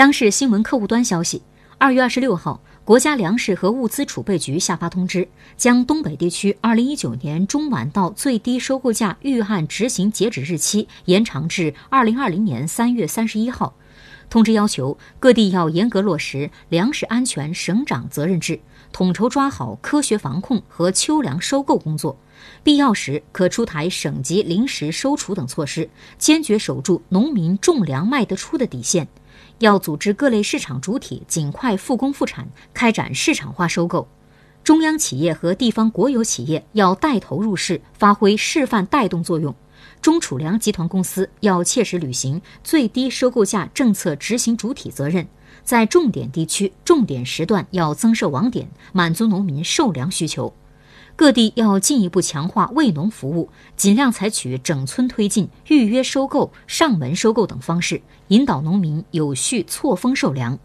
央视新闻客户端消息，二月二十六号，国家粮食和物资储备局下发通知，将东北地区二零一九年中晚稻最低收购价预案执行截止日期延长至二零二零年三月三十一号。通知要求各地要严格落实粮食安全省长责任制，统筹抓好科学防控和秋粮收购工作，必要时可出台省级临时收储等措施，坚决守住农民种粮卖得出的底线。要组织各类市场主体尽快复工复产，开展市场化收购。中央企业和地方国有企业要带头入市，发挥示范带动作用。中储粮集团公司要切实履行最低收购价政策执行主体责任，在重点地区、重点时段要增设网点，满足农民售粮需求。各地要进一步强化为农服务，尽量采取整村推进、预约收购、上门收购等方式，引导农民有序错峰售粮。